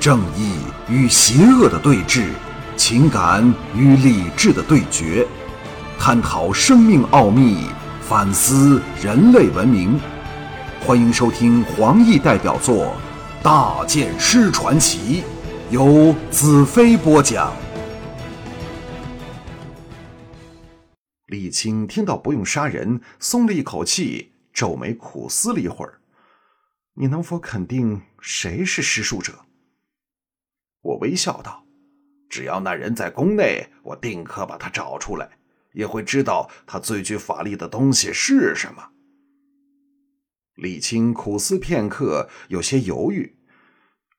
正义与邪恶的对峙，情感与理智的对决，探讨生命奥秘，反思人类文明。欢迎收听黄奕代表作《大剑师传奇》，由子飞播讲。李青听到不用杀人，松了一口气，皱眉苦思了一会儿。你能否肯定谁是施术者？我微笑道：“只要那人在宫内，我定可把他找出来，也会知道他最具法力的东西是什么。”李青苦思片刻，有些犹豫：“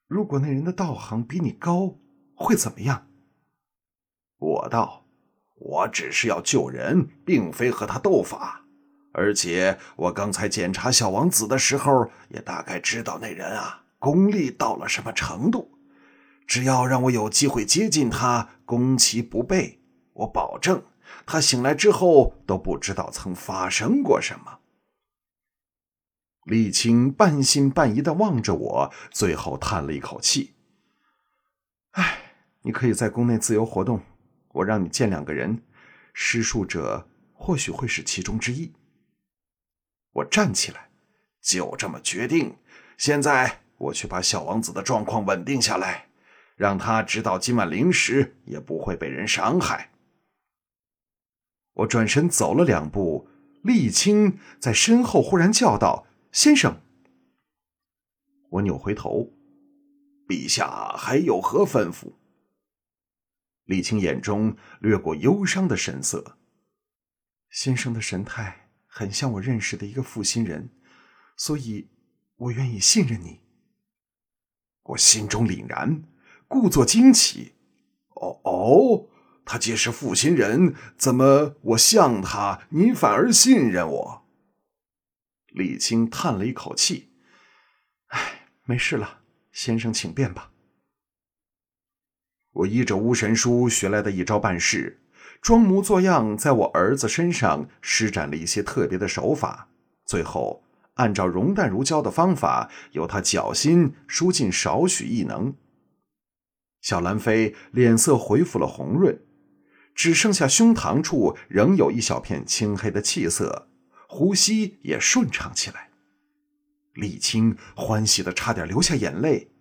如果那人的道行比你高，会怎么样？”我道：“我只是要救人，并非和他斗法。而且我刚才检查小王子的时候，也大概知道那人啊功力到了什么程度。只要让我有机会接近他，攻其不备，我保证他醒来之后都不知道曾发生过什么。”李青半信半疑的望着我，最后叹了一口气：“哎，你可以在宫内自由活动，我让你见两个人，施术者或许会是其中之一。”我站起来，就这么决定。现在我去把小王子的状况稳定下来，让他直到今晚零时也不会被人伤害。我转身走了两步，沥青在身后忽然叫道。先生，我扭回头，陛下还有何吩咐？李青眼中掠过忧伤的神色。先生的神态很像我认识的一个负心人，所以我愿意信任你。我心中凛然，故作惊奇：“哦哦，他既是负心人，怎么我像他，您反而信任我？”李青叹了一口气：“哎，没事了，先生请便吧。”我依着巫神书学来的一招办事，装模作样在我儿子身上施展了一些特别的手法，最后按照熔淡如胶的方法，由他脚心输进少许异能。小兰妃脸色恢复了红润，只剩下胸膛处仍有一小片青黑的气色。呼吸也顺畅起来，李青欢喜的差点流下眼泪。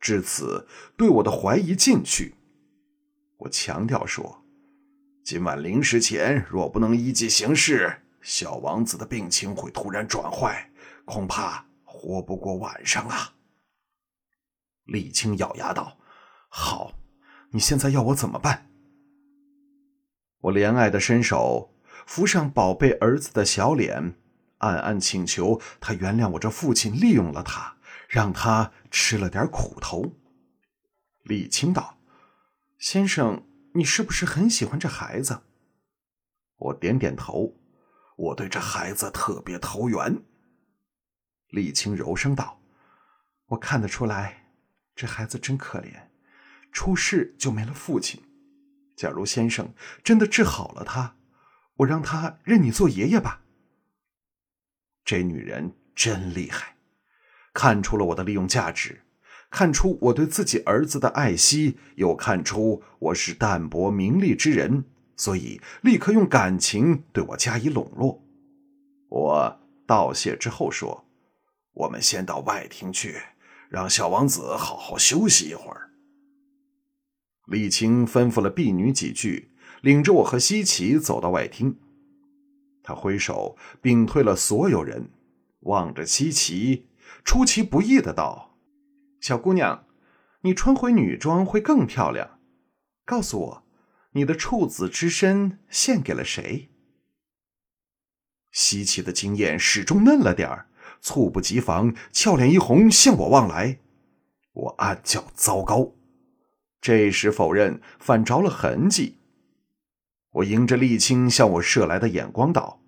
至此，对我的怀疑尽去。我强调说：“今晚零时前若不能依计行事，小王子的病情会突然转坏，恐怕活不过晚上啊。”李青咬牙道：“好，你现在要我怎么办？”我怜爱的伸手。扶上宝贝儿子的小脸，暗暗请求他原谅我这父亲利用了他，让他吃了点苦头。李青道：“先生，你是不是很喜欢这孩子？”我点点头，我对这孩子特别投缘。李青柔声道：“我看得出来，这孩子真可怜，出事就没了父亲。假如先生真的治好了他。”我让他认你做爷爷吧。这女人真厉害，看出了我的利用价值，看出我对自己儿子的爱惜，又看出我是淡泊名利之人，所以立刻用感情对我加以笼络。我道谢之后说：“我们先到外厅去，让小王子好好休息一会儿。”李青吩咐了婢女几句。领着我和西奇走到外厅，他挥手屏退了所有人，望着西奇，出其不意的道：“小姑娘，你穿回女装会更漂亮。告诉我，你的处子之身献给了谁？”西奇的经验始终嫩了点儿，猝不及防，俏脸一红，向我望来。我暗叫糟糕，这时否认，反着了痕迹。我迎着沥青向我射来的眼光道：“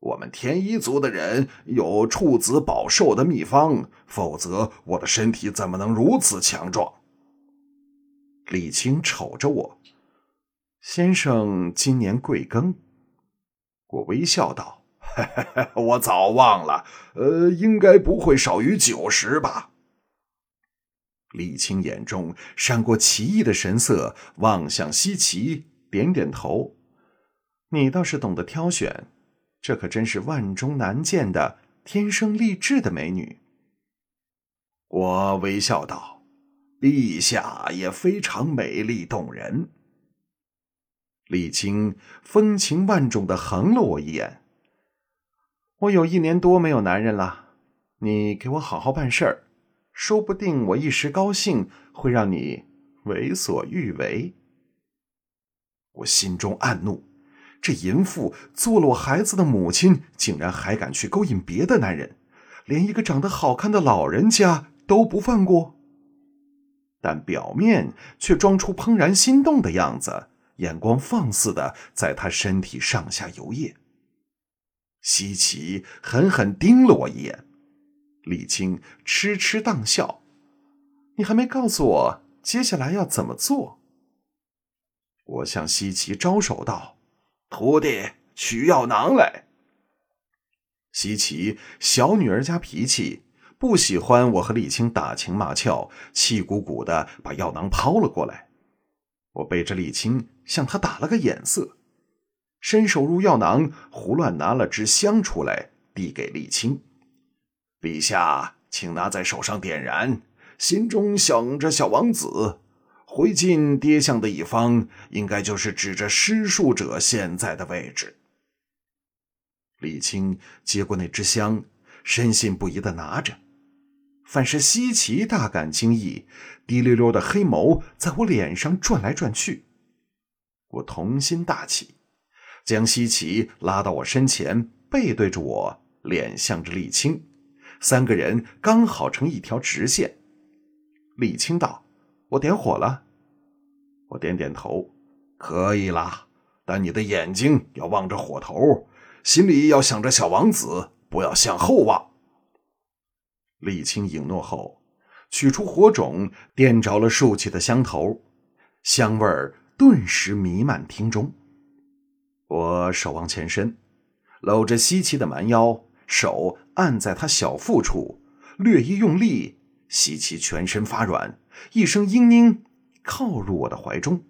我们天一族的人有处子保寿的秘方，否则我的身体怎么能如此强壮？”沥青瞅着我：“先生今年贵庚？”我微笑道：“我早忘了，呃，应该不会少于九十吧。”李青眼中闪过奇异的神色，望向西岐，点点头：“你倒是懂得挑选，这可真是万中难见的天生丽质的美女。”我微笑道：“陛下也非常美丽动人。”李青风情万种的横了我一眼：“我有一年多没有男人了，你给我好好办事儿。”说不定我一时高兴会让你为所欲为。我心中暗怒，这淫妇做了我孩子的母亲，竟然还敢去勾引别的男人，连一个长得好看的老人家都不放过。但表面却装出怦然心动的样子，眼光放肆的在他身体上下游曳。西岐狠狠盯了我一眼。李青痴痴荡笑：“你还没告诉我接下来要怎么做。”我向西岐招手道：“徒弟，取药囊来。”西岐小女儿家脾气，不喜欢我和李青打情骂俏，气鼓鼓的把药囊抛了过来。我背着李青向他打了个眼色，伸手入药囊，胡乱拿了支香出来，递给李青。陛下，请拿在手上点燃，心中想着小王子，回进跌向的一方，应该就是指着施术者现在的位置。李青接过那支香，深信不疑的拿着。反是西奇大感惊异，滴溜溜的黑眸在我脸上转来转去。我童心大起，将西奇拉到我身前，背对着我，脸向着李青。三个人刚好成一条直线。李青道：“我点火了。”我点点头：“可以啦，但你的眼睛要望着火头，心里要想着小王子，不要向后望。”李青应诺后，取出火种，点着了竖起的香头，香味儿顿时弥漫厅中。我手往前伸，搂着西岐的蛮腰。手按在他小腹处，略一用力，西岐全身发软，一声嘤嘤，靠入我的怀中。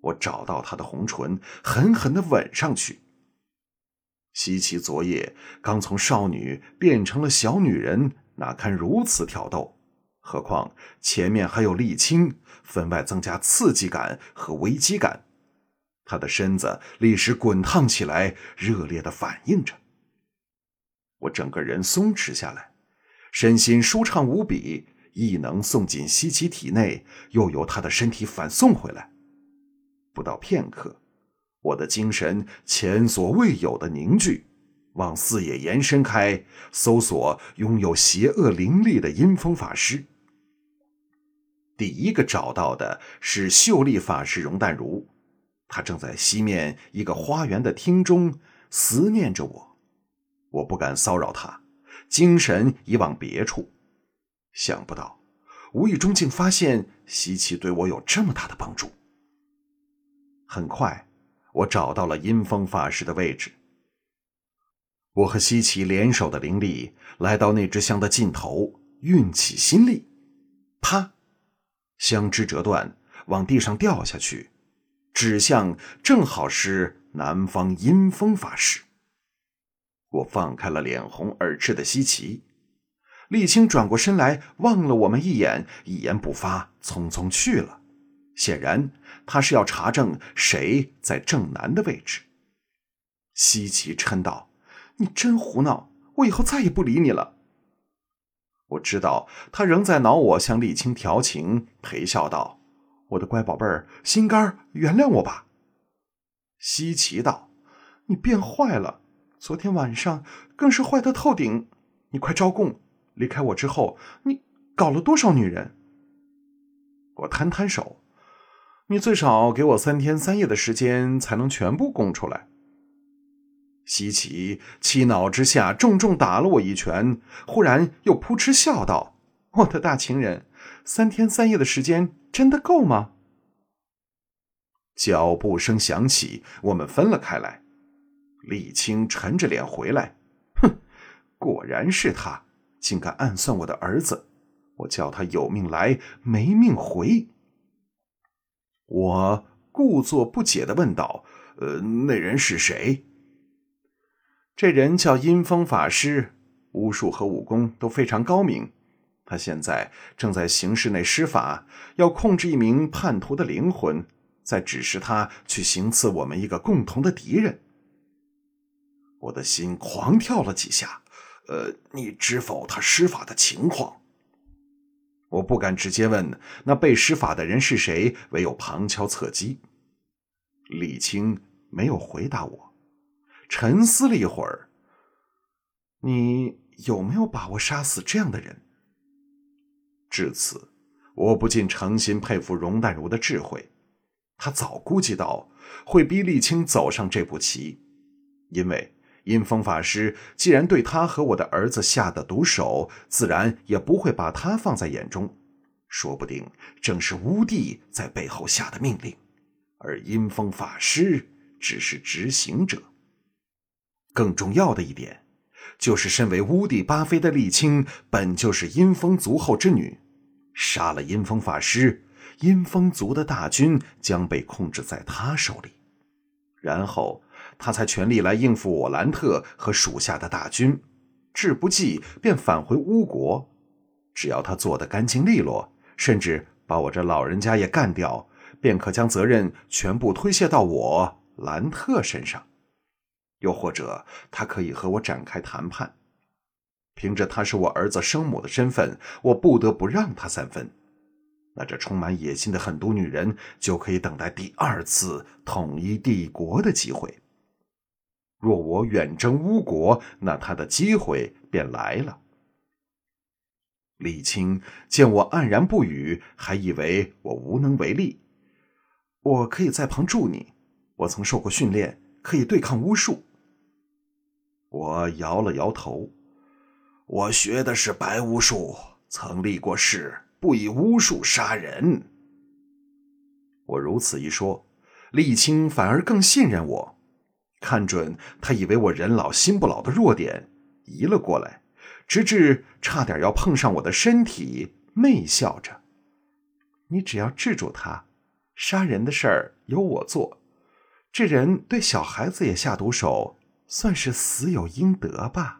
我找到他的红唇，狠狠的吻上去。西岐昨夜刚从少女变成了小女人，哪堪如此挑逗？何况前面还有沥青，分外增加刺激感和危机感。他的身子立时滚烫起来，热烈的反应着。我整个人松弛下来，身心舒畅无比，异能送进西岐体内，又由他的身体反送回来。不到片刻，我的精神前所未有的凝聚，往四野延伸开，搜索拥有邪恶灵力的阴风法师。第一个找到的是秀丽法师容淡如，她正在西面一个花园的厅中思念着我。我不敢骚扰他，精神已往别处。想不到，无意中竟发现西岐对我有这么大的帮助。很快，我找到了阴风法师的位置。我和西岐联手的灵力来到那只香的尽头，运起心力，啪，香枝折断，往地上掉下去，指向正好是南方阴风法师。我放开了脸红耳赤的西岐，沥青转过身来望了我们一眼，一言不发，匆匆去了。显然，他是要查证谁在正南的位置。西岐嗔道：“你真胡闹！我以后再也不理你了。”我知道他仍在恼我向沥青调情，陪笑道：“我的乖宝贝儿，心肝原谅我吧。”西岐道：“你变坏了。”昨天晚上更是坏的透顶，你快招供！离开我之后，你搞了多少女人？我摊摊手，你最少给我三天三夜的时间，才能全部供出来。西岐气恼之下，重重打了我一拳，忽然又扑哧笑道：“我的大情人，三天三夜的时间真的够吗？”脚步声响起，我们分了开来。李青沉着脸回来，哼，果然是他，竟敢暗算我的儿子！我叫他有命来，没命回。我故作不解的问道：“呃，那人是谁？”这人叫阴风法师，巫术和武功都非常高明。他现在正在刑室内施法，要控制一名叛徒的灵魂，再指示他去行刺我们一个共同的敌人。我的心狂跳了几下。呃，你知否他施法的情况？我不敢直接问那被施法的人是谁，唯有旁敲侧击。李青没有回答我，沉思了一会儿。你有没有把握杀死这样的人？至此，我不禁诚心佩服容淡如的智慧。他早估计到会逼沥青走上这步棋，因为。阴风法师既然对他和我的儿子下的毒手，自然也不会把他放在眼中。说不定正是乌帝在背后下的命令，而阴风法师只是执行者。更重要的一点，就是身为乌帝巴菲的沥青本就是阴风族后之女，杀了阴风法师，阴风族的大军将被控制在他手里，然后。他才全力来应付我兰特和属下的大军，志不济便返回乌国。只要他做得干净利落，甚至把我这老人家也干掉，便可将责任全部推卸到我兰特身上。又或者，他可以和我展开谈判，凭着他是我儿子生母的身份，我不得不让他三分。那这充满野心的狠毒女人就可以等待第二次统一帝国的机会。若我远征乌国，那他的机会便来了。李青见我黯然不语，还以为我无能为力。我可以在旁助你，我曾受过训练，可以对抗巫术。我摇了摇头，我学的是白巫术，曾立过誓，不以巫术杀人。我如此一说，李青反而更信任我。看准他以为我人老心不老的弱点，移了过来，直至差点要碰上我的身体，媚笑着：“你只要制住他，杀人的事儿由我做。这人对小孩子也下毒手，算是死有应得吧。”